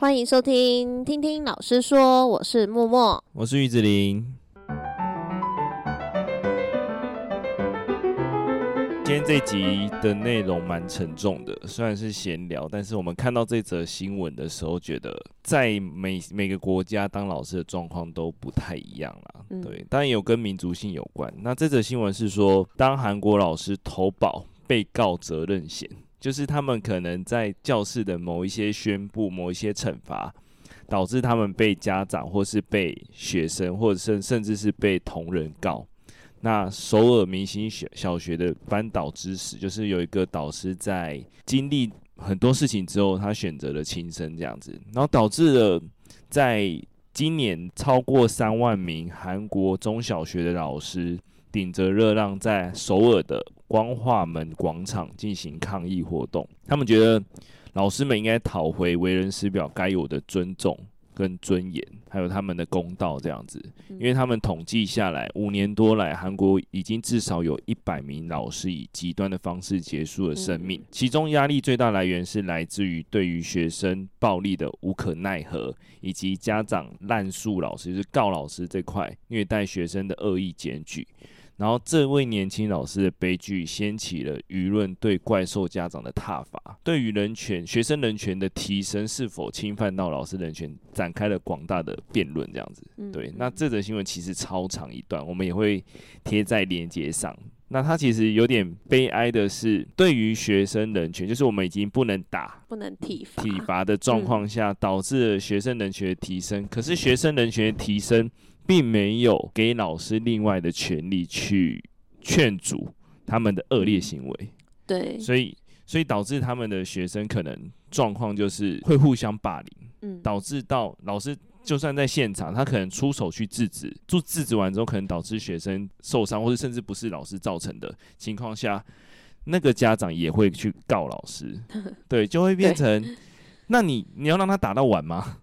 欢迎收听，听听老师说，我是默默，我是玉子琳。今天这集的内容蛮沉重的，虽然是闲聊，但是我们看到这则新闻的时候，觉得在每每个国家当老师的状况都不太一样啦。嗯、对，当然有跟民族性有关。那这则新闻是说，当韩国老师投保被告责任险，就是他们可能在教室的某一些宣布、某一些惩罚，导致他们被家长或是被学生，或者甚甚至是被同仁告。那首尔明星小小学的班导之死，就是有一个导师在经历很多事情之后，他选择了轻生这样子，然后导致了在今年超过三万名韩国中小学的老师顶着热浪，在首尔的光化门广场进行抗议活动。他们觉得老师们应该讨回为人师表该有的尊重。跟尊严，还有他们的公道这样子，因为他们统计下来，五年多来，韩国已经至少有一百名老师以极端的方式结束了生命。其中压力最大来源是来自于对于学生暴力的无可奈何，以及家长滥诉老师，就是告老师这块虐待学生的恶意检举。然后，这位年轻老师的悲剧掀起了舆论对怪兽家长的挞伐，对于人权、学生人权的提升是否侵犯到老师人权，展开了广大的辩论。这样子，对。那这则新闻其实超长一段，我们也会贴在链接上。那它其实有点悲哀的是，对于学生人权，就是我们已经不能打、不能体罚、体罚的状况下，导致了学生人权的提升。可是学生人权的提升，并没有给老师另外的权利去劝阻他们的恶劣行为，对，所以所以导致他们的学生可能状况就是会互相霸凌，嗯，导致到老师就算在现场，他可能出手去制止，就制止完之后，可能导致学生受伤，或者甚至不是老师造成的情况下，那个家长也会去告老师，对，就会变成，那你你要让他打到晚吗？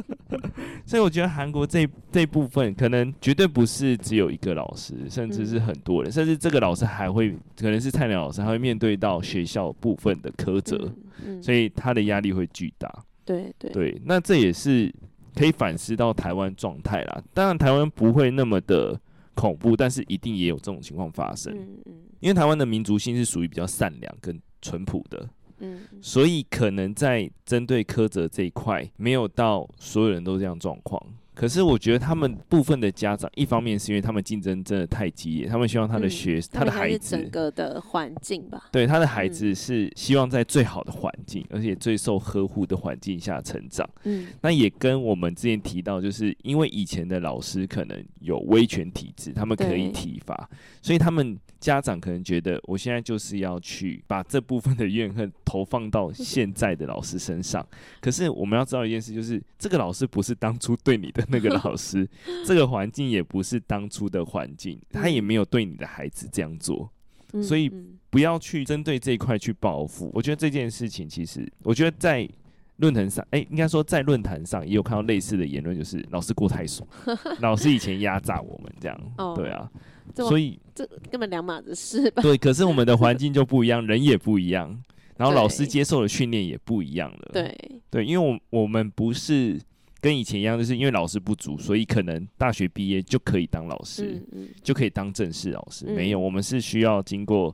所以我觉得韩国这这部分可能绝对不是只有一个老师，甚至是很多人，嗯、甚至这个老师还会可能是菜鸟老师，还会面对到学校部分的苛责，嗯嗯、所以他的压力会巨大。对对对，那这也是可以反思到台湾状态啦。当然台湾不会那么的恐怖，但是一定也有这种情况发生。嗯嗯、因为台湾的民族性是属于比较善良跟淳朴的。嗯，所以可能在针对苛责这一块，没有到所有人都这样状况。可是我觉得他们部分的家长，一方面是因为他们竞争真的太激烈，他们希望他的学、嗯、他的孩子整个的环境吧，对他的孩子是希望在最好的环境，嗯、而且最受呵护的环境下成长。嗯，那也跟我们之前提到，就是因为以前的老师可能有威权体制，他们可以体罚，所以他们家长可能觉得，我现在就是要去把这部分的怨恨投放到现在的老师身上。可是我们要知道一件事，就是这个老师不是当初对你的。那个老师，这个环境也不是当初的环境，他也没有对你的孩子这样做，所以不要去针对这一块去报复。我觉得这件事情，其实我觉得在论坛上，哎，应该说在论坛上也有看到类似的言论，就是老师过太爽，老师以前压榨我们这样，对啊，所以这根本两码子事吧？对，可是我们的环境就不一样，人也不一样，然后老师接受的训练也不一样了，对对，因为我我们不是。跟以前一样，就是因为老师不足，所以可能大学毕业就可以当老师，就可以当正式老师。嗯、没有，我们是需要经过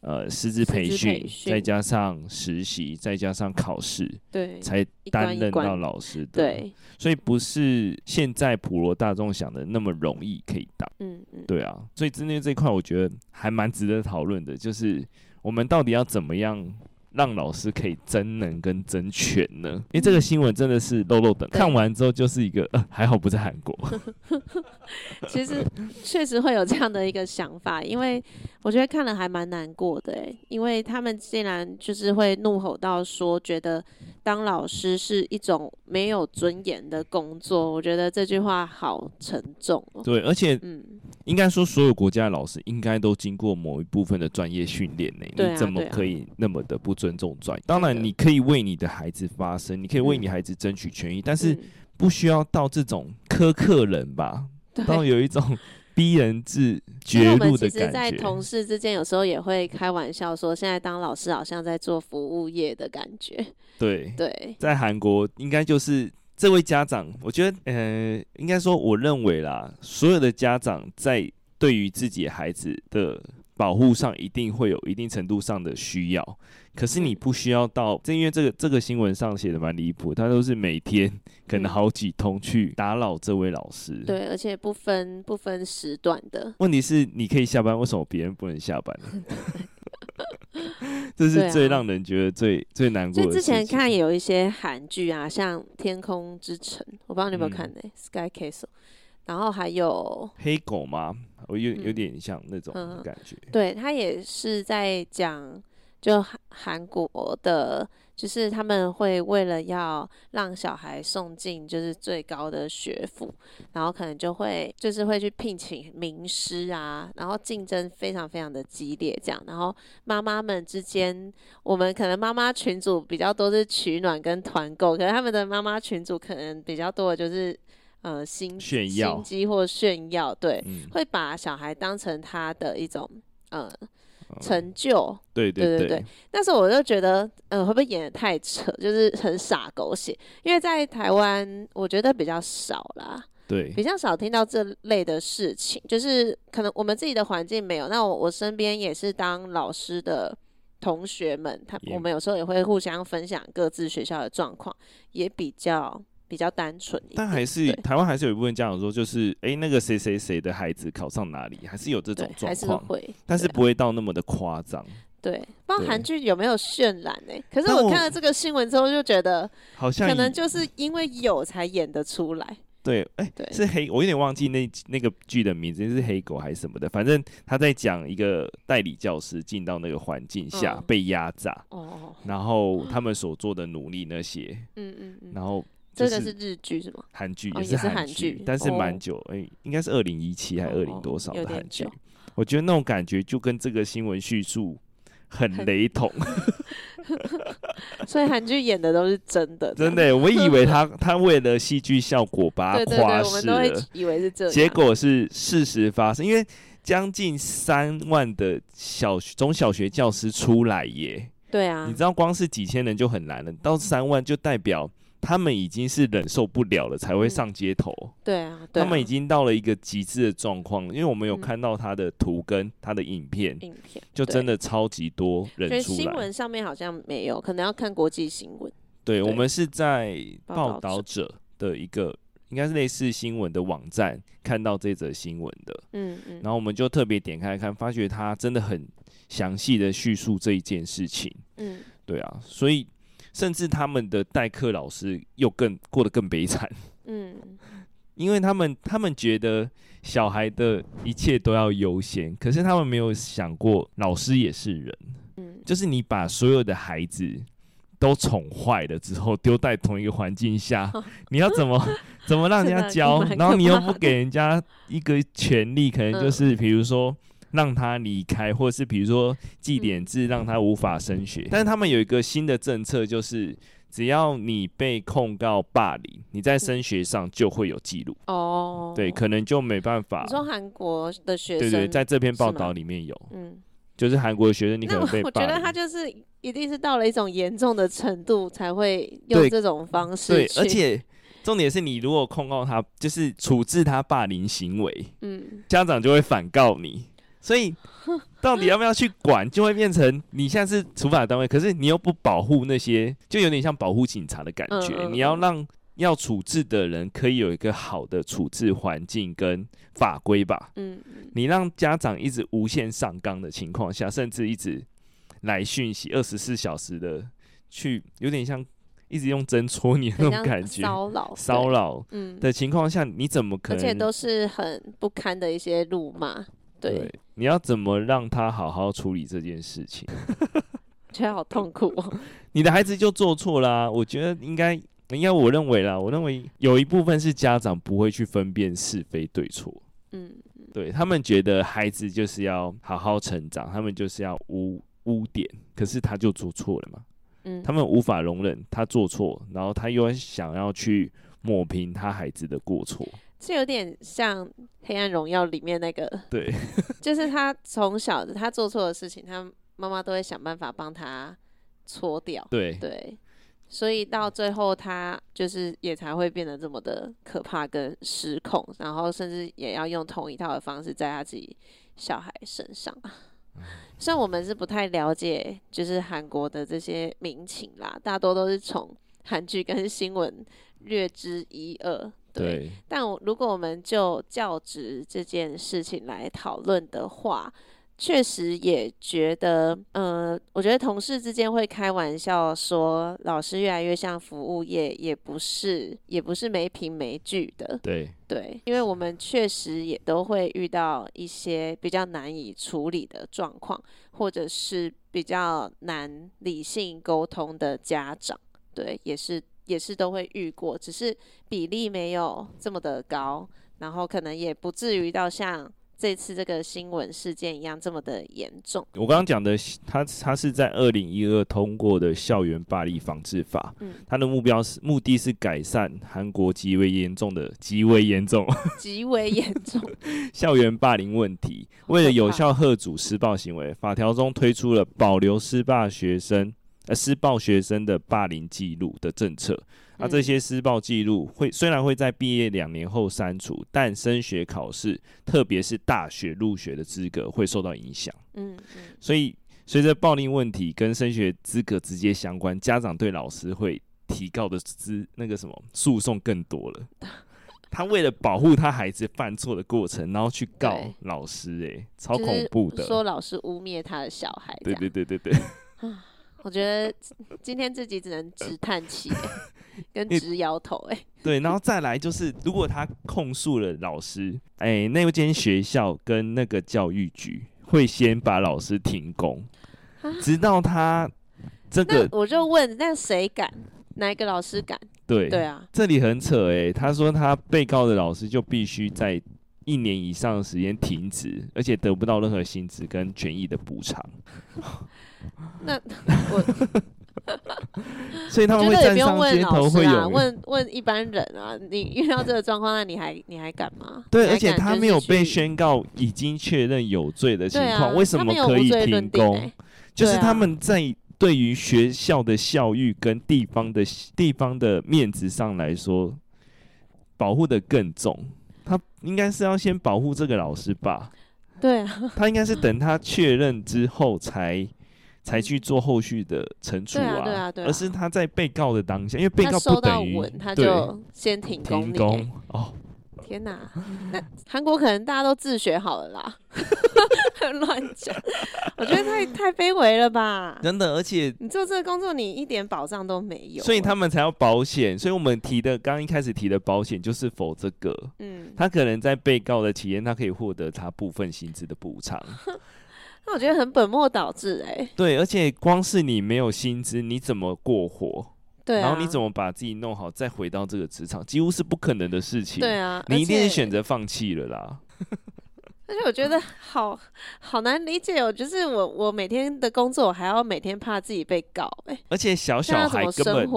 呃师资培训，再加上实习，再加上考试，对，才担任到老师的。对，所以不是现在普罗大众想的那么容易可以当。嗯嗯，对啊，所以针对这一块，我觉得还蛮值得讨论的，就是我们到底要怎么样。让老师可以真能跟真全呢？因为这个新闻真的是漏漏等，看完之后就是一个，呃，还好不在韩国。其实确实会有这样的一个想法，因为我觉得看了还蛮难过的诶，因为他们竟然就是会怒吼到说，觉得当老师是一种没有尊严的工作。我觉得这句话好沉重哦。对，而且嗯。应该说，所有国家的老师应该都经过某一部分的专业训练呢。你怎么可以那么的不尊重专业？当然，你可以为你的孩子发声，你可以为你孩子争取权益，但是不需要到这种苛刻人吧？到有一种 逼人至绝路的感觉。其实，在同事之间有时候也会开玩笑说，现在当老师好像在做服务业的感觉。对对，在韩国应该就是这位家长，我觉得，呃，应该说，我认为啦，所有的家长在对于自己孩子的保护上，一定会有一定程度上的需要。可是你不需要到，正因为这个这个新闻上写的蛮离谱，他都是每天可能好几通去打扰这位老师。嗯。对，而且不分不分时段的。问题是你可以下班，为什么别人不能下班呢？这是最让人觉得最、啊、最难过的。就之前看有一些韩剧啊，像《天空之城》，我不知道你有没有看呢、欸嗯、？Sky Castle，然后还有黑狗吗？我有有点像那种感觉。嗯、对，他也是在讲。就韩韩国的，就是他们会为了要让小孩送进就是最高的学府，然后可能就会就是会去聘请名师啊，然后竞争非常非常的激烈，这样，然后妈妈们之间，我们可能妈妈群组比较多是取暖跟团购，可能他们的妈妈群组可能比较多的就是呃心炫耀、心机或炫耀，对，嗯，会把小孩当成他的一种呃。成就，对对对，对对对，那时候我就觉得，嗯、呃，会不会演的太扯，就是很傻狗血？因为在台湾，我觉得比较少啦，对，比较少听到这类的事情，就是可能我们自己的环境没有。那我我身边也是当老师的同学们，他我们有时候也会互相分享各自学校的状况，也比较。比较单纯，但还是台湾还是有一部分家长说，就是哎、欸，那个谁谁谁的孩子考上哪里，还是有这种状况，但是不会到那么的夸张。对，不知道韩剧有没有渲染呢、欸？可是我看了这个新闻之后，就觉得好像可能就是因为有才演得出来。对，哎、欸，是黑，我有点忘记那那个剧的名字是黑狗还是什么的，反正他在讲一个代理教师进到那个环境下、嗯、被压榨，哦，然后他们所做的努力那些，嗯嗯嗯，然后。这个是日剧是吗？韩剧也是韩剧、哦，但是蛮久，哎、欸，应该是二零一七还是二零多少的韩剧？我觉得那种感觉就跟这个新闻叙述很雷同，所以韩剧演的都是真的。真的，我以为他 他为了戏剧效果把它夸饰了，以为是这样，结果是事实发生。因为将近三万的小中小学教师出来耶，对啊，你知道光是几千人就很难了，到三万就代表。他们已经是忍受不了了，才会上街头。嗯、对啊，对啊，他们已经到了一个极致的状况，因为我们有看到他的图跟他的影片，影片就真的超级多人出来。新闻上面好像没有，可能要看国际新闻。对，我们是在报道者的一个应该是类似新闻的网站看到这则新闻的。嗯嗯，然后我们就特别点开看，发觉他真的很详细的叙述这一件事情。嗯，对啊，所以。甚至他们的代课老师又更过得更悲惨，嗯，因为他们他们觉得小孩的一切都要优先，可是他们没有想过老师也是人，嗯，就是你把所有的孩子都宠坏了之后，丢在同一个环境下，你要怎么怎么让人家 教？然后你又不给人家一个权利，可能就是比如说。让他离开，或者是比如说记点字，让他无法升学。但是他们有一个新的政策，就是只要你被控告霸凌，你在升学上就会有记录。哦，对，可能就没办法。你说韩国的学生，对对，在这篇报道里面有，嗯，就是韩国的学生，你可能被霸凌。我觉得他就是一定是到了一种严重的程度，才会用这种方式。对，而且重点是你如果控告他，就是处置他霸凌行为，嗯，家长就会反告你。所以，到底要不要去管，就会变成你现在是处罚单位，可是你又不保护那些，就有点像保护警察的感觉。你要让要处置的人可以有一个好的处置环境跟法规吧。嗯，你让家长一直无限上纲的情况下，甚至一直来讯息，二十四小时的去，有点像一直用针戳你那种感觉，骚扰骚扰，嗯的情况下，你怎么可能？而且都是很不堪的一些辱骂。对，你要怎么让他好好处理这件事情？觉得好痛苦哦。你的孩子就做错啦，我觉得应该，应该我认为啦，我认为有一部分是家长不会去分辨是非对错。嗯，对，他们觉得孩子就是要好好成长，他们就是要污污点，可是他就做错了嘛。嗯，他们无法容忍他做错，然后他又想要去抹平他孩子的过错。这有点像《黑暗荣耀》里面那个，对，就是他从小他做错的事情，他妈妈都会想办法帮他搓掉。对对，所以到最后他就是也才会变得这么的可怕跟失控，然后甚至也要用同一套的方式在他自己小孩身上。虽然我们是不太了解，就是韩国的这些民情啦，大多都是从韩剧跟新闻略知一二。对，对，但我如果我们就教职这件事情来讨论的话，确实也觉得，呃，我觉得同事之间会开玩笑说，老师越来越像服务业，也不是，也不是没凭没据的。对对，因为我们确实也都会遇到一些比较难以处理的状况，或者是比较难理性沟通的家长，对，也是。也是都会遇过，只是比例没有这么的高，然后可能也不至于到像这次这个新闻事件一样这么的严重。我刚刚讲的，他他是在二零一二通过的校园暴力防治法，嗯，他的目标是目的是改善韩国极为严重的极为严重 极为严重 校园霸凌问题。为了有效遏阻施暴行为，法条中推出了保留施霸学生。呃，施暴学生的霸凌记录的政策，那、啊、这些施暴记录会虽然会在毕业两年后删除，但升学考试，特别是大学入学的资格会受到影响。嗯嗯，所以随着暴力问题跟升学资格直接相关，家长对老师会提告的资那个什么诉讼更多了。他为了保护他孩子犯错的过程，然后去告老师、欸，哎，超恐怖的，说老师污蔑他的小孩。对对对对对。我觉得今天自己只能直叹气，跟直摇头，哎。对，然后再来就是，如果他控诉了老师，哎，那间学校跟那个教育局会先把老师停工，直到他这个，我就问，那谁敢？哪一个老师敢？对对啊，这里很扯哎。他说他被告的老师就必须在一年以上的时间停职，而且得不到任何薪资跟权益的补偿。那 我，所以他们会站上街头，会有问问一般人啊，你遇到这个状况，那你还你还敢吗？对，而且他没有被宣告已经确认有罪的情况，为什么可以停工？就是他们在对于学校的校誉跟地方的地方的面子上来说，保护的更重。他应该是要先保护这个老师吧？对啊，他应该是等他确认之后才。才去做后续的惩处啊，对啊，对啊，对啊，而是他在被告的当下，因为被告不等于他就先停工，停工哦。天哪，那韩国可能大家都自学好了啦，乱讲，我觉得太太卑微了吧？真的，而且你做这个工作，你一点保障都没有，所以他们才要保险。所以我们提的刚一开始提的保险就是否这个，嗯，他可能在被告的期间，他可以获得他部分薪资的补偿。那我觉得很本末倒置哎、欸。对，而且光是你没有薪资，你怎么过活？对、啊，然后你怎么把自己弄好，再回到这个职场，几乎是不可能的事情。对啊，你一定是选择放弃了啦。而且我觉得好好难理解哦，就是我我每天的工作，我还要每天怕自己被告哎、欸。而且小小孩根本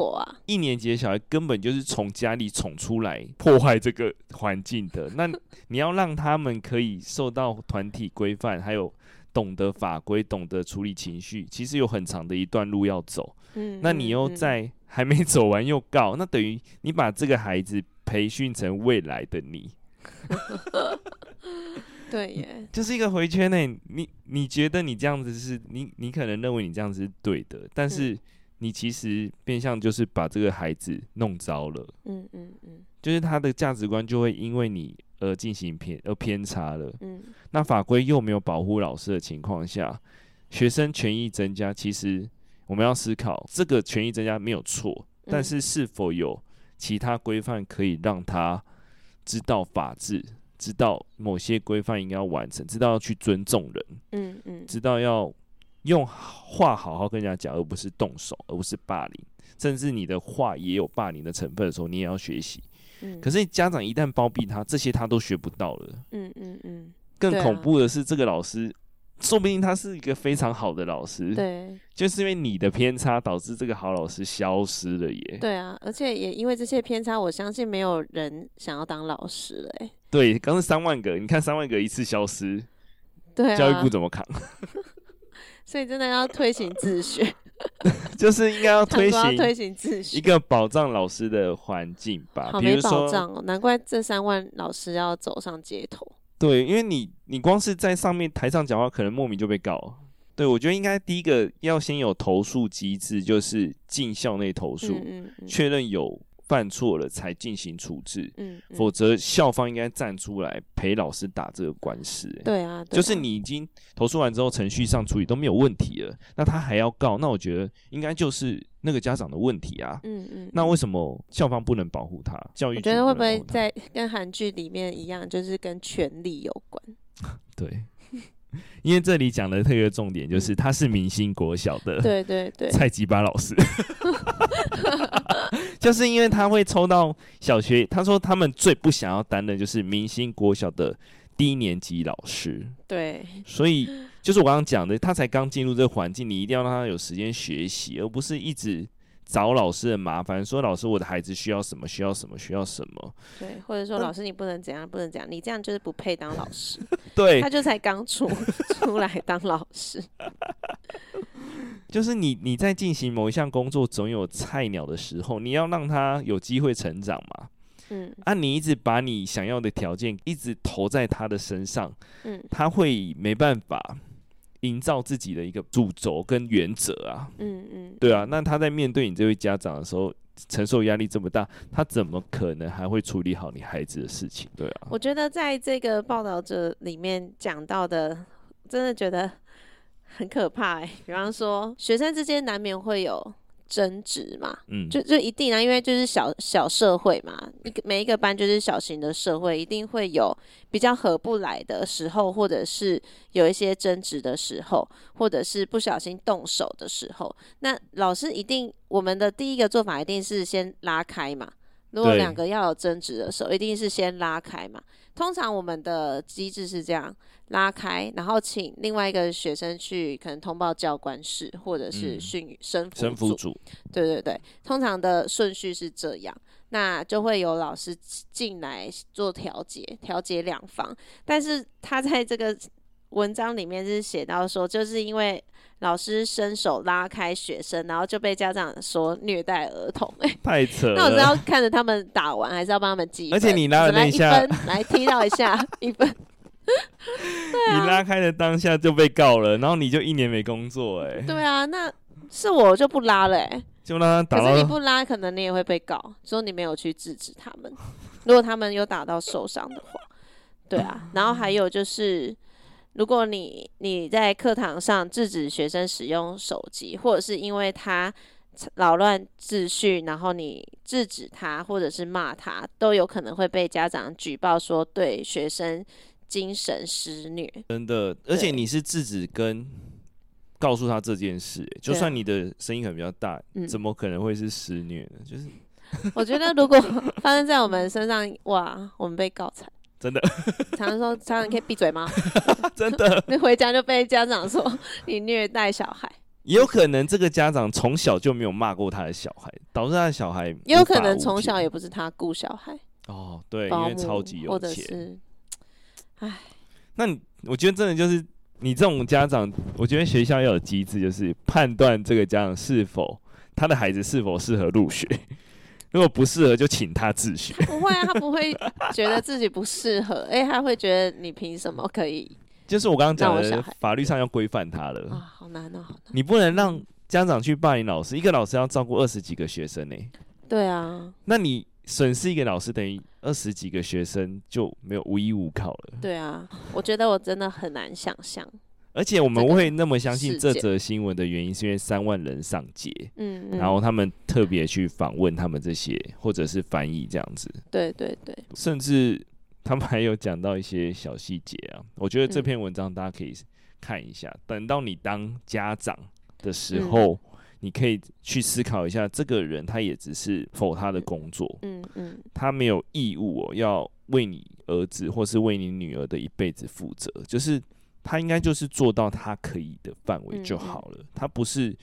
一年级的小孩根本就是从家里宠出来破坏这个环境的。那你要让他们可以受到团体规范，还有。懂得法规，懂得处理情绪，其实有很长的一段路要走。嗯，那你又在还没走完又告，那等于你把这个孩子培训成未来的你。对耶，就是一个回圈呢。你你觉得你这样子是你你可能认为你这样子是对的，但是你其实变相就是把这个孩子弄糟了。嗯嗯嗯，就是他的价值观就会因为你。而进行偏而偏差了，嗯，那法规又没有保护老师的情况下，学生权益增加，其实我们要思考这个权益增加没有错，但是是否有其他规范可以让他知道法治，知道某些规范应该要完成，知道要去尊重人，嗯嗯，知道要用话好好跟人家讲，而不是动手，而不是霸凌，甚至你的话也有霸凌的成分的时候，你也要学习。可是家长一旦包庇他，这些他都学不到了。嗯嗯嗯。更恐怖的是，这个老师说不定他是一个非常好的老师，对，就是因为你的偏差导致这个好老师消失了耶。对啊，而且也因为这些偏差，我相信没有人想要当老师了。哎，对，刚是三万个，你看三万个一次消失，对啊，教育部怎么扛？所以真的要推行自学，就是应该要推行推行自学，一个保障老师的环境吧。好没保障哦，难怪这三万老师要走上街头。对，因为你你光是在上面台上讲话，可能莫名就被告。对，我觉得应该第一个要先有投诉机制，就是进校内投诉，确、嗯嗯、认有。犯错了才进行处置，嗯，嗯，否则校方应该站出来陪老师打这个官司。对啊，对啊，就是你已经投诉完之后，程序上处理都没有问题了，那他还要告，那我觉得应该就是那个家长的问题啊。嗯嗯，那为什么校方不能保护他？教育局觉得会不会在跟韩剧里面一样，就是跟权力有关？对。因为这里讲的特别重点就是他是明星国小的，对对对，蔡吉巴老师，就是因为他会抽到小学，他说他们最不想要担任就是明星国小的低年级老师，对，所以就是我刚刚讲的，他才刚进入这个环境，你一定要让他有时间学习，而不是一直。找老师的麻烦，说老师，我的孩子需要什么？需要什么？需要什么？对，或者说老师，你不能怎样，不能怎样，你这样就是不配当老师。对，他就才刚出 出来当老师。就是你你在进行某一项工作，总有菜鸟的时候，你要让他有机会成长嘛。嗯，啊，你一直把你想要的条件一直投在他的身上，嗯，他会没办法。营造自己的一个主轴跟原则啊，嗯嗯，对啊，那他在面对你这位家长的时候，承受压力这么大，他怎么可能还会处理好你孩子的事情？对啊，我觉得在这个报道者里面讲到的，真的觉得很可怕欸。比方说，学生之间难免会有。争执嘛，嗯，就就一定啊，因为就是小小社会嘛，一个每一个班就是小型的社会，一定会有比较合不来的时候，或者是有一些争执的时候，或者是不小心动手的时候，那老师一定，我们的第一个做法一定是先拉开嘛。如果两个要有争执的时候，一定是先拉开嘛。通常我们的机制是这样。拉开，然后请另外一个学生去可能通报教官室，或者是训生辅生辅组。对对对，通常的顺序是这样，那就会有老师进来做调解，调解两方。但是他在这个文章里面是写到说，就是因为老师伸手拉开学生，然后就被家长说虐待儿童。太扯了！那我是要看着他们打完，还是要帮他们记？而且你拉了那一下，一分来踢到一下一分。你拉开的当下就被告了，然后你就一年没工作哎、欸。对啊，那是我就不拉了哎、欸，就让他打。可是你不拉，可能你也会被告，说你没有去制止他们。如果他们有打到受伤的话，对啊。然后还有就是，如果你你在课堂上制止学生使用手机，或者是因为他扰乱秩序，然后你制止他，或者是骂他，都有可能会被家长举报说对学生。精神施虐，真的，而且你是制止跟告诉他这件事，就算你的声音可能比较大，怎么可能会是施虐呢？就是我觉得如果发生在我们身上，哇，我们被告惨，真的。常常说，常常可以闭嘴吗？真的，你回家就被家长说你虐待小孩，也有可能这个家长从小就没有骂过他的小孩，导致他的小孩也有可能从小也不是他顾小孩哦，对，因为超级有钱。唉，那你我觉得真的就是你这种家长，我觉得学校要有机制，就是判断这个家长是否他的孩子是否适合入学。如果不适合，就请他自学。不会啊，他不会觉得自己不适合，哎、欸，他会觉得你凭什么可以？就是我刚刚讲的，法律上要规范他了啊，好难哦，好难。你不能让家长去霸凌老师，一个老师要照顾二十几个学生呢、欸。对啊，那你。损失一个老师等于二十几个学生就没有无依无靠了。对啊，我觉得我真的很难想象。而且我们会那么相信这则新闻的原因，是因为三万人上街，嗯，然后他们特别去访问他们这些，或者是翻译这样子。对对对，甚至他们还有讲到一些小细节啊。我觉得这篇文章大家可以看一下。等到你当家长的时候。你可以去思考一下，这个人他也只是 for 他的工作，嗯嗯，他没有义务哦，要为你儿子或是为你女儿的一辈子负责。就是他应该就是做到他可以的范围就好了，他不是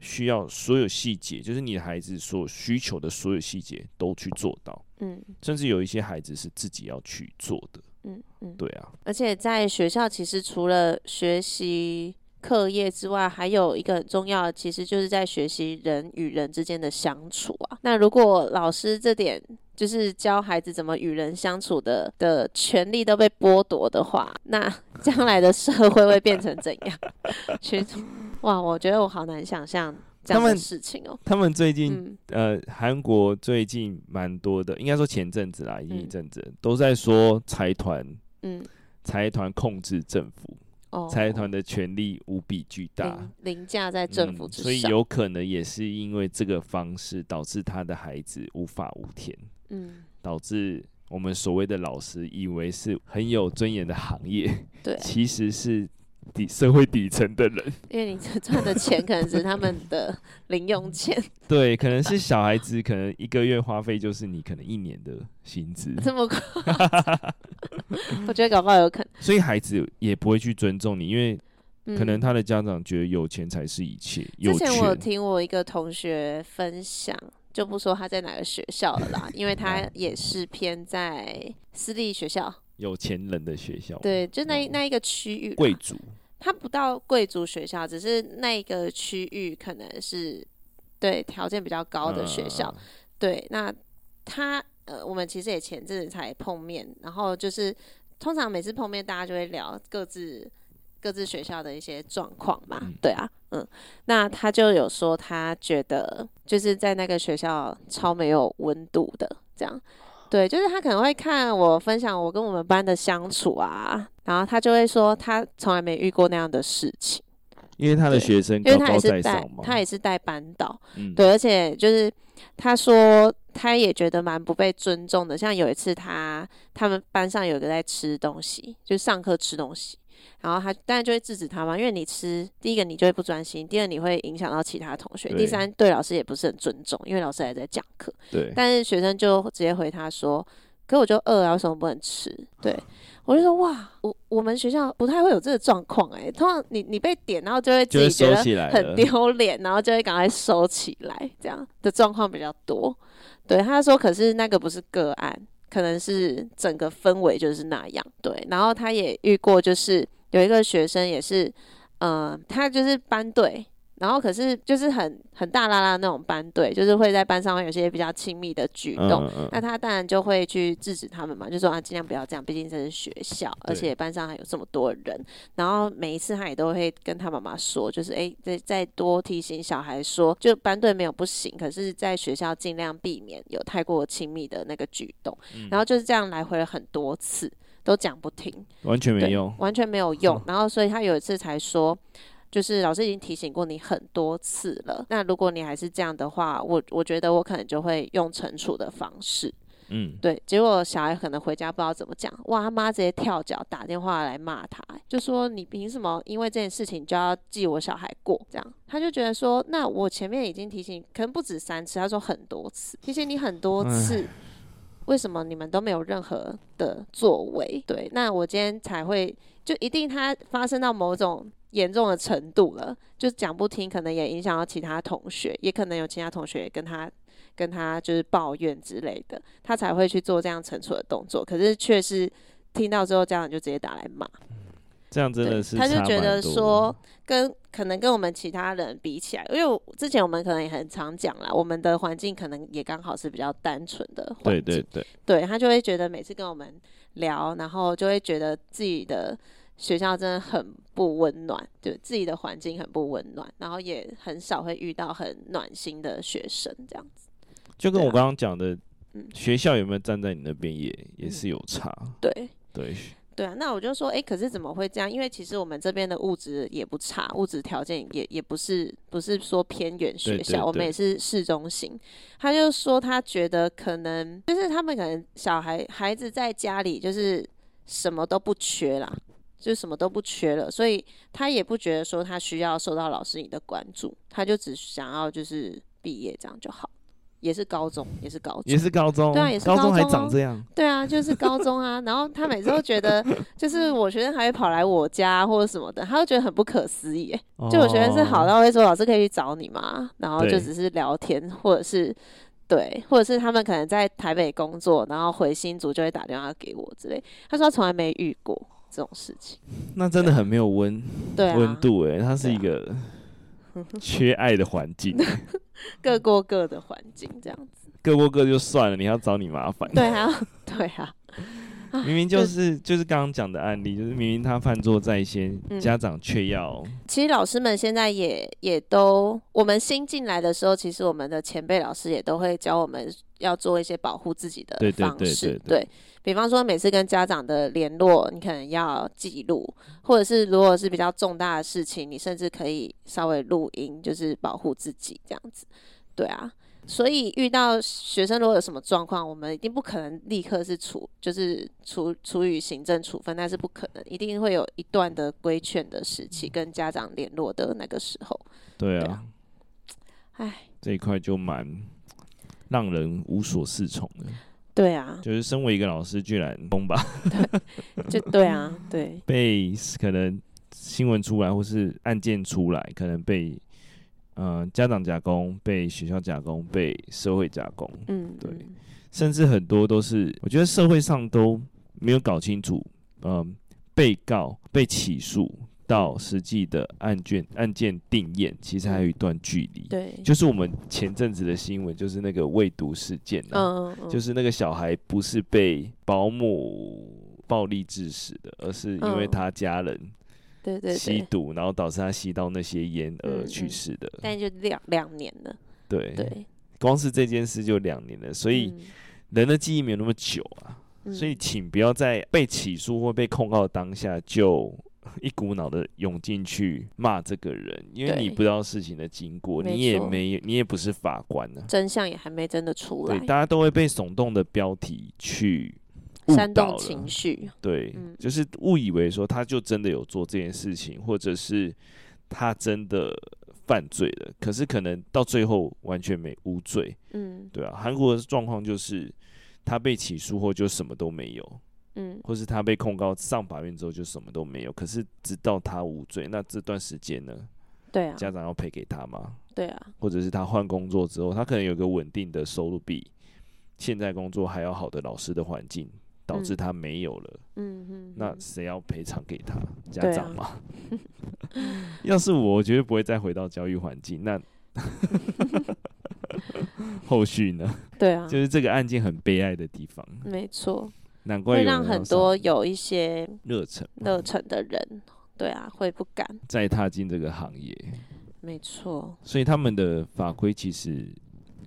需要所有细节，就是你的孩子所需求的所有细节都去做到，嗯，甚至有一些孩子是自己要去做的，嗯嗯，对啊，而且在学校其实除了学习课业之外，还有一个很重要的，其实就是在学习人与人之间的相处啊。那如果老师这点就是教孩子怎么与人相处的的权利都被剥夺的话，那 将来的社会会变成怎样？哇，我觉得我好难想象这样的事情哦。他们最近，嗯、呃，韩国最近蛮多的，应该说前阵子啦，一阵子、嗯、都在说财团，嗯，财团控制政府。财团的权力无比巨大，凌驾在政府之上，嗯，所以有可能也是因为这个方式导致他的孩子无法无天，嗯，导致我们所谓的老师以为是很有尊严的行业，对，其实是。底社会底层的人，因为你赚的钱可能是他们的零用钱，对，可能是小孩子，可能一个月花费就是你可能一年的薪资，这么高我觉得搞不好有可能，所以孩子也不会去尊重你，因为可能他的家长觉得有钱才是一切。有。之前我听我一个同学分享，就不说他在哪个学校了啦，因为他也是偏在私立学校。有钱人的学校，对，就那那一个区域，贵族，他不到贵族学校，只是那个区域可能是对条件比较高的学校，嗯、对，那他呃，我们其实也前阵子才碰面，然后就是通常每次碰面，大家就会聊各自各自学校的一些状况嘛，嗯、对啊，嗯，那他就有说他觉得就是在那个学校超没有温度的这样。对，就是他可能会看我分享我跟我们班的相处啊，然后他就会说他从来没遇过那样的事情，因为他的学生高高，因为他也是带他也是带班导，嗯，对，而且就是他说他也觉得蛮不被尊重的，像有一次他他们班上有个在吃东西，就上课吃东西。然后他当然就会制止他嘛，因为你吃第一个你就会不专心，第二你会影响到其他同学，第三对老师也不是很尊重，因为老师还在讲课。对。但是学生就直接回他说：“可我就饿啊，为什么不能吃？”对，我就说：“哇，我我们学校不太会有这个状况哎，通常你你被点，然后就会自己觉得很丢脸，然后就会赶快收起来，这样的状况比较多。”对，他说：“可是那个不是个案，可能是整个氛围就是那样。”对，然后他也遇过就是。有一个学生也是，嗯、呃，他就是班队，然后可是就是很很大啦啦那种班队，就是会在班上会有些比较亲密的举动，嗯嗯、那他当然就会去制止他们嘛，就说啊，尽量不要这样，毕竟这是学校，而且班上还有这么多人。然后每一次他也都会跟他妈妈说，就是哎，再再多提醒小孩说，就班队没有不行，可是在学校尽量避免有太过亲密的那个举动。嗯、然后就是这样来回了很多次。都讲不停，完全没用，完全没有用。然后，所以他有一次才说，就是老师已经提醒过你很多次了。那如果你还是这样的话，我我觉得我可能就会用惩处的方式。嗯，对。结果小孩可能回家不知道怎么讲，哇，他妈直接跳脚打电话来骂他，就说你凭什么因为这件事情就要记我小孩过？这样他就觉得说，那我前面已经提醒，可能不止三次，他说很多次，提醒你很多次。为什么你们都没有任何的作为？对，那我今天才会就一定他发生到某种严重的程度了，就讲不听，可能也影响到其他同学，也可能有其他同学也跟他跟他就是抱怨之类的，他才会去做这样惩处的动作。可是却是听到之后，家长就直接打来骂。这样真的是，他就觉得说，跟可能跟我们其他人比起来，因为之前我们可能也很常讲啦，我们的环境可能也刚好是比较单纯的环境，对对对，对他就会觉得每次跟我们聊，然后就会觉得自己的学校真的很不温暖，就自己的环境很不温暖，然后也很少会遇到很暖心的学生这样子。就跟我刚刚讲的，学校有没有站在你那边也也是有差，对、嗯、对。对对啊，那我就说，哎，可是怎么会这样？因为其实我们这边的物质也不差，物质条件也也不是不是说偏远学校，我们也是市中心。他就说他觉得可能就是他们可能小孩孩子在家里就是什么都不缺啦，就什么都不缺了，所以他也不觉得说他需要受到老师你的关注，他就只想要就是毕业这样就好。也是高中，也是高中，也是高中，对啊，也是高中，还长这样，对啊，就是高中啊。然后他每次都觉得，就是我学生还会跑来我家或者什么的，他都觉得很不可思议。就我学生是好到会说，老师可以去找你吗？然后就只是聊天，或者是对，或者是他们可能在台北工作，然后回新竹就会打电话给我之类。他说他从来没遇过这种事情，那真的很没有温对温度哎，他是一个。缺爱的环境，各过各的环境，这样子，各过各就算了，你要找你麻烦，对啊，对啊，明明就是就是刚刚讲的案例，就是明明他犯错在先，嗯、家长却要。其实老师们现在也也都，我们新进来的时候，其实我们的前辈老师也都会教我们要做一些保护自己的方式，对，对，对，对，对。比方说，每次跟家长的联络，你可能要记录，或者是如果是比较重大的事情，你甚至可以稍微录音，就是保护自己这样子。对啊，所以遇到学生如果有什么状况，我们一定不可能立刻是处，就是处处于行政处分，那是不可能，一定会有一段的规劝的时期，跟家长联络的那个时候。对啊，哎，这一块就蛮让人无所适从的。对啊，就是身为一个老师，居然崩吧？对，就对啊，对。被可能新闻出来，或是案件出来，可能被嗯、呃、家长加工，被学校加工，被社会加工。嗯，对。甚至很多都是，我觉得社会上都没有搞清楚，嗯、呃，被告被起诉。到实际的案卷案件定验，其实还有一段距离。对，就是我们前阵子的新闻，就是那个未读事件、啊、嗯，嗯就是那个小孩不是被保姆暴力致死的，而是因为他家人对对吸毒，然后导致他吸到那些烟而去世的。但就两两年了。对对，光是这件事就两年了，所以人的记忆没有那么久啊。嗯、所以请不要在被起诉或被控告的当下就。一股脑的涌进去骂这个人，因为你不知道事情的经过，你也没有，你也不是法官呢、啊，真相也还没真的出来。对，大家都会被耸动的标题去煽动情绪，对，嗯、就是误以为说他就真的有做这件事情，或者是他真的犯罪了，可是可能到最后完全没无罪。嗯，对啊，韩国的状况就是他被起诉后就什么都没有。嗯，或是他被控告上法院之后就什么都没有，可是直到他无罪，那这段时间呢？对啊，家长要赔给他吗？对啊，或者是他换工作之后，他可能有个稳定的收入，比现在工作还要好的老师的环境，导致他没有了。嗯嗯，那谁要赔偿给他？家长吗？啊、要是我，我绝对不会再回到教育环境。那 后续呢？对啊，就是这个案件很悲哀的地方。没错。难怪会让很多有一些热忱热忱的人，对啊，会不敢再踏进这个行业。没错，所以他们的法规其实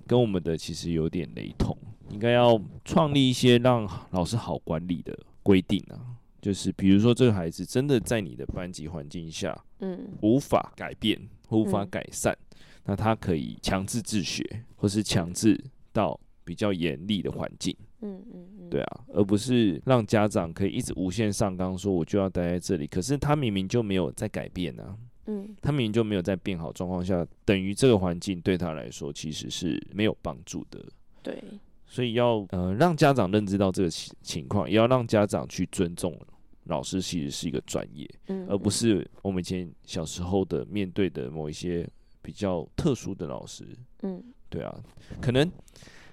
跟我们的其实有点雷同，应该要创立一些让老师好管理的规定啊。就是比如说，这个孩子真的在你的班级环境下，嗯，无法改变或无法改善，嗯，那他可以强制自学，或是强制到比较严厉的环境。嗯嗯嗯，对啊，而不是让家长可以一直无限上纲，说我就要待在这里。可是他明明就没有在改变呢、啊，嗯，他明明就没有在变好状况下，等于这个环境对他来说其实是没有帮助的。对，所以要呃让家长认知到这个情情况，也要让家长去尊重老师，其实是一个专业，嗯，而不是我们以前小时候的面对的某一些比较特殊的老师，嗯，对啊，可能。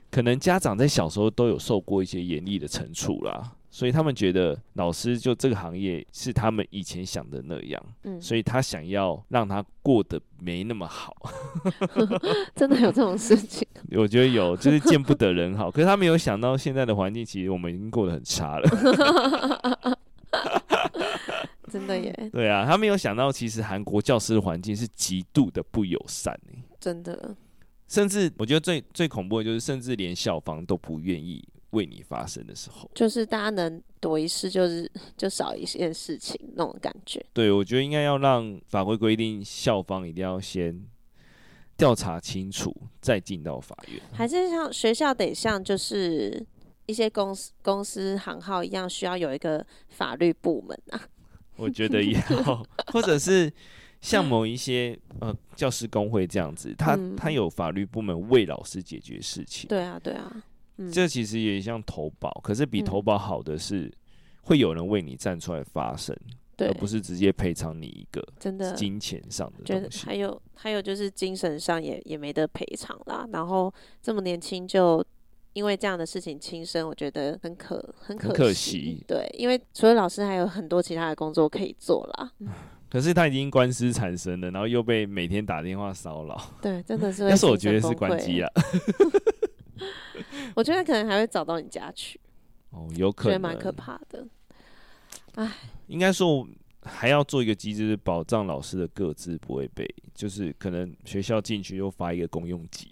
可能家长在小时候都有受过一些严厉的惩处啦，所以他们觉得老师就这个行业是他们以前想的那样，嗯，所以他想要让他过得没那么好，真的有这种事情？我觉得有，就是见不得人好。可是他没有想到现在的环境，其实我们已经过得很差了，真的耶。对啊，他没有想到，其实韩国教师的环境是极度的不友善，真的。甚至我觉得最最恐怖的就是，甚至连校方都不愿意为你发生的时候，就是大家能躲一事，就是 就少一件事情那种感觉。对，我觉得应该要让法规规定，校方一定要先调查清楚，再进到法院。还是像学校得像就是一些公司公司行号一样，需要有一个法律部门啊。我觉得要，或者是。像某一些呃教师工会这样子，他、嗯、他有法律部门为老师解决事情。对啊，对啊，嗯、这其实也像投保，可是比投保好的是，会有人为你站出来发声，对，而不是直接赔偿你一个真的金钱上的东西。还有还有就是精神上也也没得赔偿啦。然后这么年轻就。因为这样的事情轻生，我觉得很可很可惜。可惜对，因为除了老师，还有很多其他的工作可以做啦。可是他已经官司缠身了，然后又被每天打电话骚扰。对，真的是。但是我觉得是关机了。我觉得可能还会找到你家去。哦，有可能。蛮可怕的。唉，应该说。还要做一个机制，保障老师的各自不会被，就是可能学校进去又发一个公用机，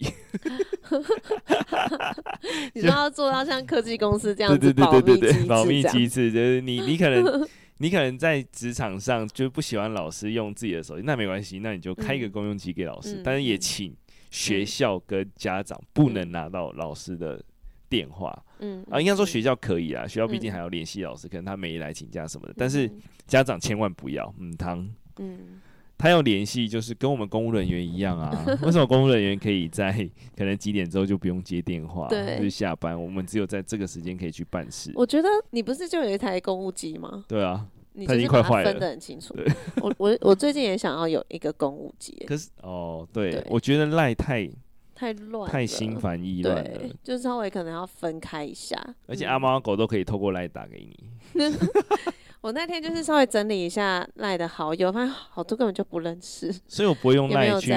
你说要做到像科技公司这样子保密机制，对对对对对，保密机制就是你你可能 你可能在职场上就不喜欢老师用自己的手机，那没关系，那你就开一个公用机给老师，嗯、但是也请学校跟家长不能拿到老师的。电话，嗯啊，应该说学校可以啊，学校毕竟还要联系老师，嗯，可能他没来请假什么的，但是家长千万不要，嗯，他，嗯，他要联系就是跟我们公务人员一样啊，为什么公务人员可以在 可能几点之后就不用接电话，对，就是下班，我们只有在这个时间可以去办事。我觉得你不是就有一台公务机吗？对啊，你已经快坏了，分得很清楚。我我我最近也想要有一个公务机，可是哦对，对，我觉得赖太。太乱，太心烦意乱了。对，就稍微可能要分开一下。而且阿猫阿狗都可以透过赖打给你。我那天就是稍微整理一下赖的好友，发现好多根本就不认识。所以我不会用赖去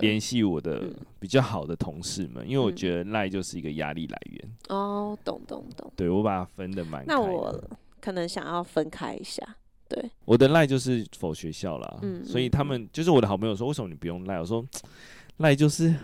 联系我的比较好的同事们，因为我觉得赖就是一个压力来源。哦，懂懂懂。对，我把它分的蛮开。那我可能想要分开一下。对，我的赖就是否学校啦。嗯，所以他们就是我的好朋友说，为什么你不用赖？我说 赖就是。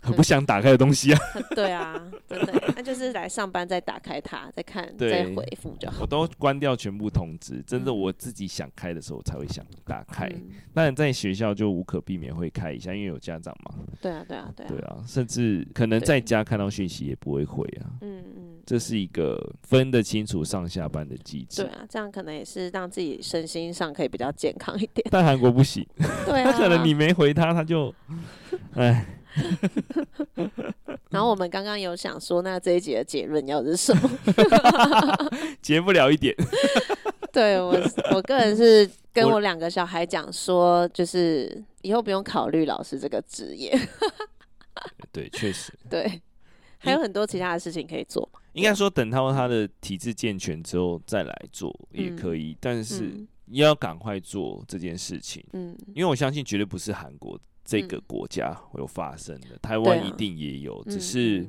很不想打开的东西啊！对啊，真的，那就是来上班再打开它，再看，再回复就好。我都关掉全部通知，真的我自己想开的时候才会想打开。那、嗯、在学校就无可避免会开一下，因为有家长嘛。对啊，对啊，对啊。对啊，甚至可能在家看到讯息也不会回啊。嗯嗯，这是一个分得清楚上下班的机制。对啊，这样可能也是让自己身心上可以比较健康一点。但韩国不行，对啊，他可能你没回他，他就，哎。然后我们刚刚有想说，那这一集的结论要是什么？结不了一点。对我，我个人是跟我两个小孩讲说，就是以后不用考虑老师这个职业。对，确实。对，还有很多其他的事情可以做。应该说，等到他的体质健全之后再来做也可以，嗯、但是也要赶快做这件事情。嗯，因为我相信绝对不是韩国。这个国家会有发生的，台湾一定也有，只是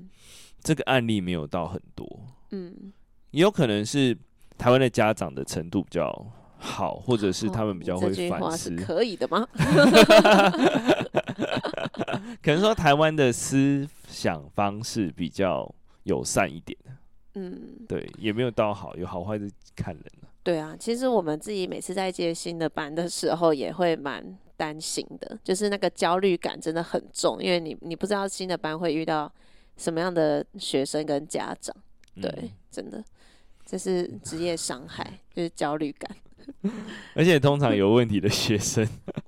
这个案例没有到很多。嗯，也有可能是台湾的家长的程度比较好，或者是他们比较会反思。可以的吗？可能说台湾的思想方式比较友善一点。嗯，对，也没有到好，有好坏是看人。对啊，其实我们自己每次在接新的班的时候，也会蛮担心的，就是那个焦虑感真的很重，因为你你不知道新的班会遇到什么样的学生跟家长，对，嗯、真的。这是职业伤害，就是焦虑感。而且通常有问题的学生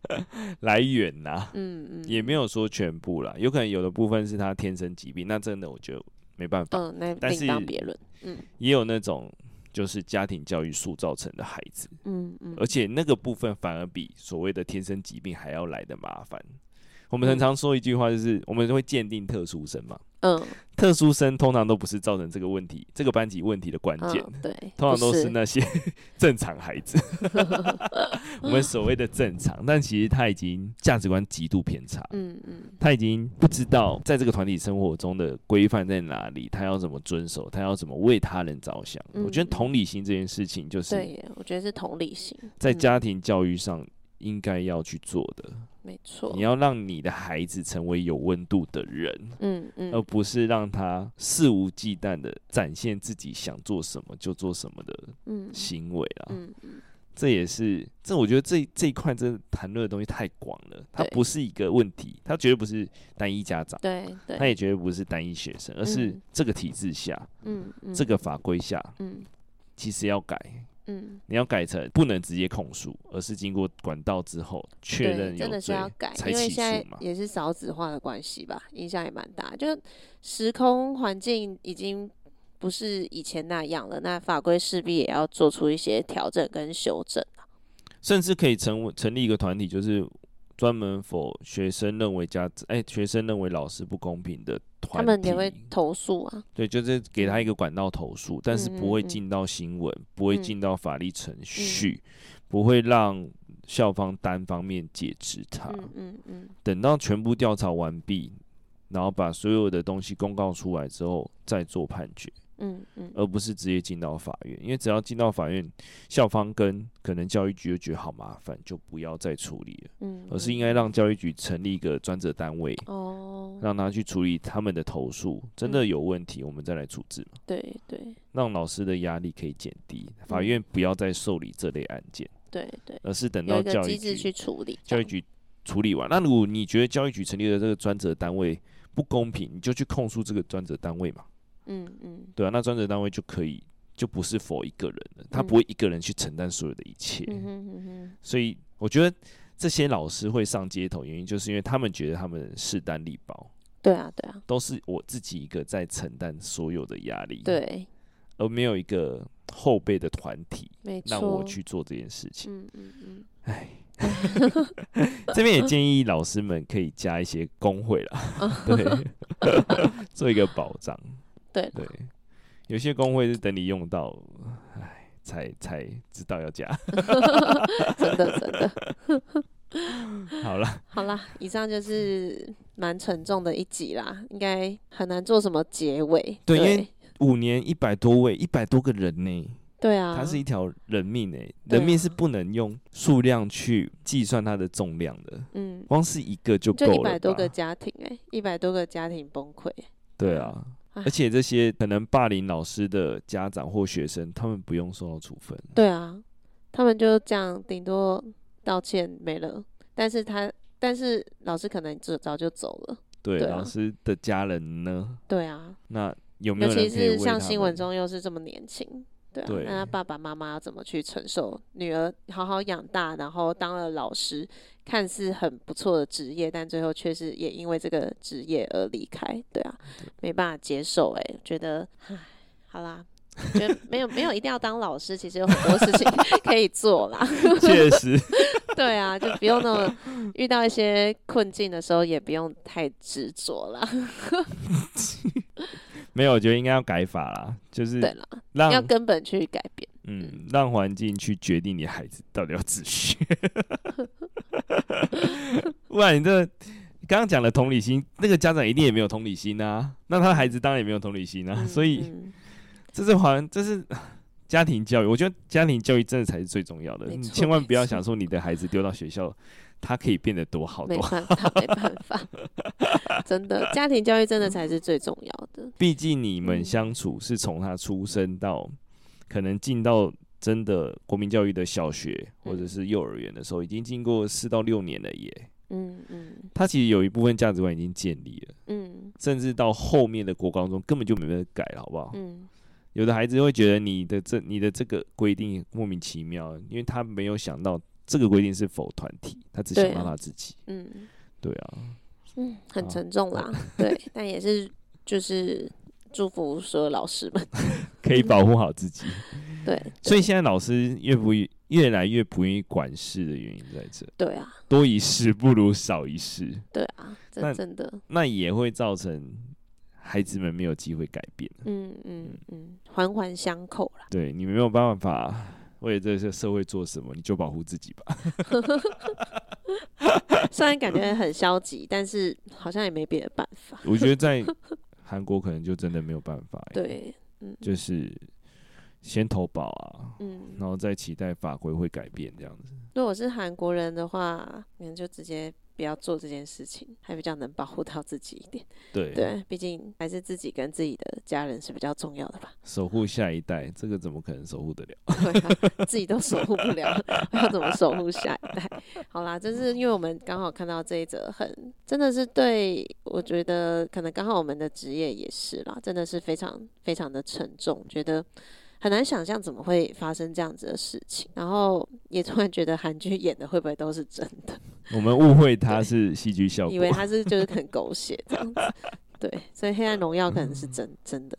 来源呐、啊，嗯嗯，也没有说全部啦，有可能有的部分是他天生疾病，那真的我觉得没办法，嗯，那另当别论，嗯，也有那种。就是家庭教育塑造成的孩子，嗯嗯，而且那个部分反而比所谓的天生疾病还要来的麻烦。我们很常说一句话，就是我们会鉴定特殊生嘛。嗯，特殊生通常都不是造成这个问题、这个班级问题的关键、嗯。对，通常都是那些 正常孩子。我们所谓的正常，但其实他已经价值观极度偏差。嗯嗯，他已经不知道在这个团体生活中的规范在哪里，他要怎么遵守，他要怎么为他人着想。嗯、我觉得同理心这件事情，就是对，我觉得是同理心，在家庭教育上应该要去做的。没错，你要让你的孩子成为有温度的人，嗯嗯，而不是让他肆无忌惮的展现自己想做什么就做什么的行为啊，嗯嗯，这也是这我觉得这这一块真的谈论的东西太广了，它不是一个问题，它绝对不是单一家长，对对，它也绝对不是单一学生，而是这个体制下，嗯嗯，这个法规下，嗯，其实要改。嗯，你要改成不能直接控诉，而是经过管道之后确认有罪，真的是要改，因为现在也是少子化的关系吧，影响也蛮大。就时空环境已经不是以前那样了，那法规势必也要做出一些调整跟修正。甚至可以成成立一个团体，就是专门 for 学生认为家长哎，学生认为老师不公平的团，他们也会投诉啊。对，就是给他一个管道投诉，但是不会进到新闻，嗯、不会进到法律程序，嗯、不会让校方单方面解职他。嗯嗯嗯。等到全部调查完毕，然后把所有的东西公告出来之后，再做判决。嗯嗯，而不是直接进到法院，因为只要进到法院，校方跟可能教育局就觉得好麻烦，就不要再处理了。嗯，而是应该让教育局成立一个专责单位，哦，让他去处理他们的投诉，真的有问题，我们再来处置嘛。对对，让老师的压力可以减低，法院不要再受理这类案件。对对，而是等到教育局去处理，教育局处理完。那如果你觉得教育局成立的这个专责单位不公平，你就去控诉这个专责单位嘛。嗯嗯，对啊，那专责单位就可以就不是 for 一个人了，他不会一个人去承担所有的一切。嗯哼嗯哼，所以我觉得这些老师会上街头，原因就是因为他们觉得他们势单力薄。对啊，对啊，都是我自己一个在承担所有的压力。对，而没有一个后辈的团体，让我去做这件事情。嗯嗯嗯，哎，这边也建议老师们可以加一些工会啦，对，做一个保障。对对，有些工会是等你用到，哎，才才知道要加。真 的真的。好了，好了，以上就是蛮沉重的一集啦，应该很难做什么结尾。对，对因为五年一百多位，一百多个人呢。对啊，它是一条人命哎，人命是不能用数量去计算它的重量的。嗯，光是一个就够了。就一百多个家庭哎，一百多个家庭崩溃。对啊。而且这些可能霸凌老师的家长或学生，他们不用受到处分。对啊，他们就这样，顶多道歉没了。但是他，但是老师可能早早就走了。对，老师的家人呢？对啊。那有没有？尤其是像新闻中又是这么年轻。对啊，对，那他爸爸妈妈要怎么去承受女儿好好养大，然后当了老师，看似很不错的职业，但最后却是也因为这个职业而离开，对啊，没办法接受，哎，觉得，唉，好啦，觉得没有没有一定要当老师，其实有很多事情 可以做啦，确实，对啊，就不用那么遇到一些困境的时候，也不用太执着啦。没有，我觉得应该要改法啦，就是对了，要根本去改变，嗯，让环境去决定你孩子到底要自学。不然你这刚刚讲的同理心，那个家长一定也没有同理心啊，那他孩子当然也没有同理心啊，嗯、所以、嗯、这是好像这是家庭教育，我觉得家庭教育真的才是最重要的，你千万不要想说你的孩子丢到学校。他可以变得多好多好，没办法，没办法，真的，家庭教育真的才是最重要的。毕竟你们相处是从他出生到可能进到真的国民教育的小学或者是幼儿园的时候，已经经过四到六年了耶。嗯嗯，他其实有一部分价值观已经建立了。嗯，甚至到后面的国高中根本就没办法改了，好不好？嗯，有的孩子会觉得你的这你的这个规定莫名其妙，因为他没有想到。这个规定是否团体，他只想到他自己。嗯，对啊，嗯，很沉重啦。对，但也是就是祝福所有老师们 可以保护好自己。对，所以现在老师越不越来越不愿意管事的原因在这。对啊，多一事不如少一事。对啊，这真的那，那也会造成孩子们没有机会改变。嗯嗯嗯，环环相扣啦。对，你没有办法。为了这些社会做什么，你就保护自己吧。虽然感觉很消极，但是好像也没别的办法。我觉得在韩国可能就真的没有办法。对，嗯，就是先投保啊，嗯，然后再期待法规会改变这样子。如果是韩国人的话，可能就直接。不要做这件事情，还比较能保护到自己一点。对对，毕竟还是自己跟自己的家人是比较重要的吧。守护下一代，这个怎么可能守护得了？对啊，自己都守护不了，要怎么守护下一代？好啦，就是因为我们刚好看到这一则很，很真的是对，我觉得可能刚好我们的职业也是啦，真的是非常非常的沉重，觉得很难想象怎么会发生这样子的事情，然后也突然觉得韩剧演的会不会都是真的？我们误会他是戏剧效果，以为他是就是很狗血这样子。对，所以《黑暗荣耀》可能是真真的。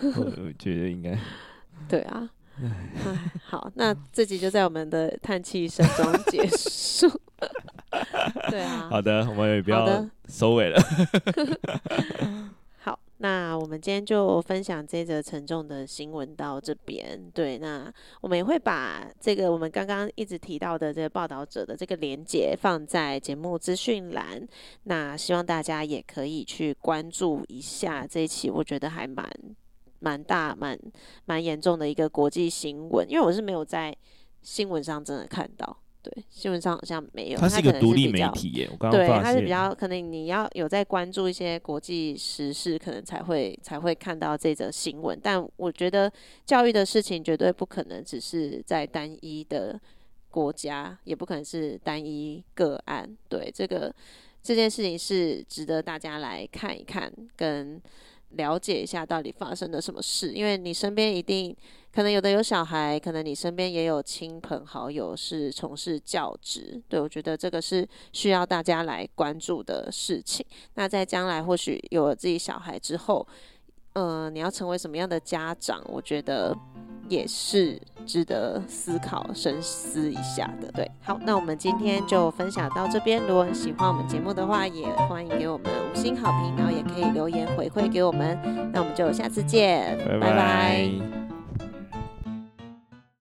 我觉得应该。对啊。唉，好，那这集就在我们的叹气声中 结束。对啊。好的，我们也不要收尾了。那我们今天就分享这则沉重的新闻到这边。对，那我们也会把这个我们刚刚一直提到的这个报道者的这个连接放在节目资讯栏。那希望大家也可以去关注一下这一期，我觉得还蛮。蛮大、蛮蛮严重的一个国际新闻，因为我是没有在新闻上真的看到，对，新闻上好像没有。它是一个独立媒体耶，我刚刚对，它是比较可能你要有在关注一些国际时事，可能才会才会看到这则新闻。但我觉得教育的事情绝对不可能只是在单一的国家，也不可能是单一个案。对，这个这件事情是值得大家来看一看，跟。了解一下到底发生了什么事，因为你身边一定可能有的有小孩，可能你身边也有亲朋好友是从事教职，对，我觉得这个是需要大家来关注的事情。那在将来或许有了自己小孩之后，嗯、呃，你要成为什么样的家长，我觉得。也是值得思考、深思一下的。对，好，那我们今天就分享到这边。如果喜欢我们节目的话，也欢迎给我们五星好评，然后也可以留言回馈给我们。那我们就下次见，拜拜。拜拜。